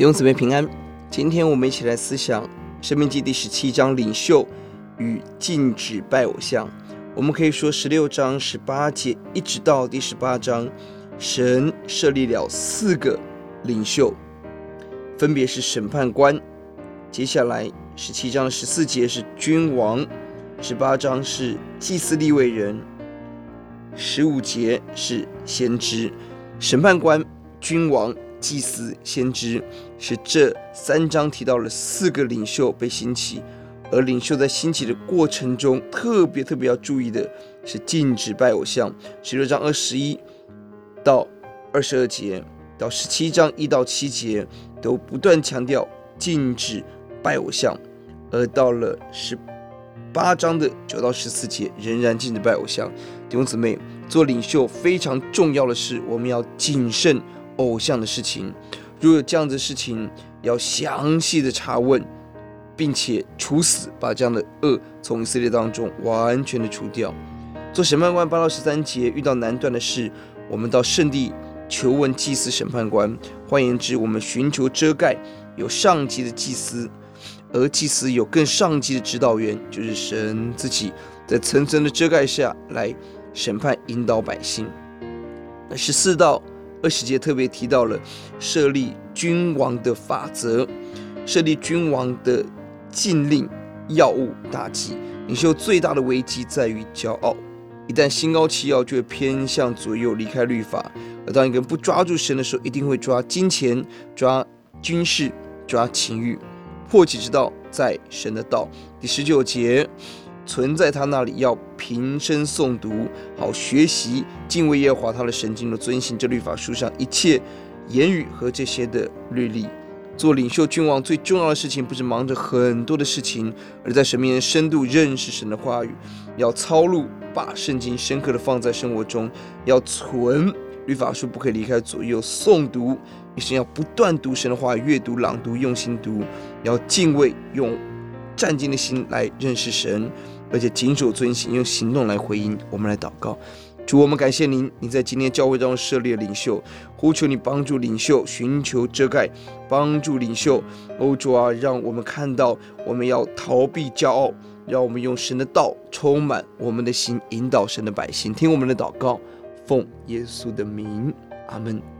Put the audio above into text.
弟兄姊妹平安，今天我们一起来思想《生命记》第十七章领袖与禁止拜偶像。我们可以说，十六章十八节一直到第十八章，神设立了四个领袖，分别是审判官。接下来十七章十四节是君王，十八章是祭司立位人，十五节是先知。审判官、君王。祭司、先知是这三章提到了四个领袖被兴起，而领袖在兴起的过程中，特别特别要注意的是禁止拜偶像。十六章二十一到二十二节，到十七章一到七节都不断强调禁止拜偶像，而到了十八章的九到十四节仍然禁止拜偶像。弟兄姊妹，做领袖非常重要的是，我们要谨慎。偶像的事情，如果有这样的事情，要详细的查问，并且处死，把这样的恶从以色列当中完全的除掉。做审判官八到十三节遇到难断的事，我们到圣地求问祭司审判官。换言之，我们寻求遮盖，有上级的祭司，而祭司有更上级的指导员，就是神自己，在层层的遮盖下来审判引导百姓。那十四到。二十节特别提到了设立君王的法则，设立君王的禁令、药物、大忌。领袖最大的危机在于骄傲，一旦心高气傲，就会偏向左右，离开律法。而当一个人不抓住神的时候，一定会抓金钱、抓军事、抓情欲。破解之道在神的道。第十九节。存在他那里，要平生诵读，好学习敬畏耶和华他的神经，的遵行这律法书上一切言语和这些的律例。做领袖君王最重要的事情，不是忙着很多的事情，而在神面前深度认识神的话语，要操录，把圣经深刻的放在生活中，要存律法书，不可以离开左右诵读，一生要不断读神的话，阅读朗读，用心读，要敬畏用。战兢的心来认识神，而且谨守遵行，用行动来回应。我们来祷告，主，我们感谢您，您在今天教会中设立领袖，呼求你帮助领袖寻求遮盖，帮助领袖。哦，主啊，让我们看到我们要逃避骄傲，让我们用神的道充满我们的心，引导神的百姓。听我们的祷告，奉耶稣的名，阿门。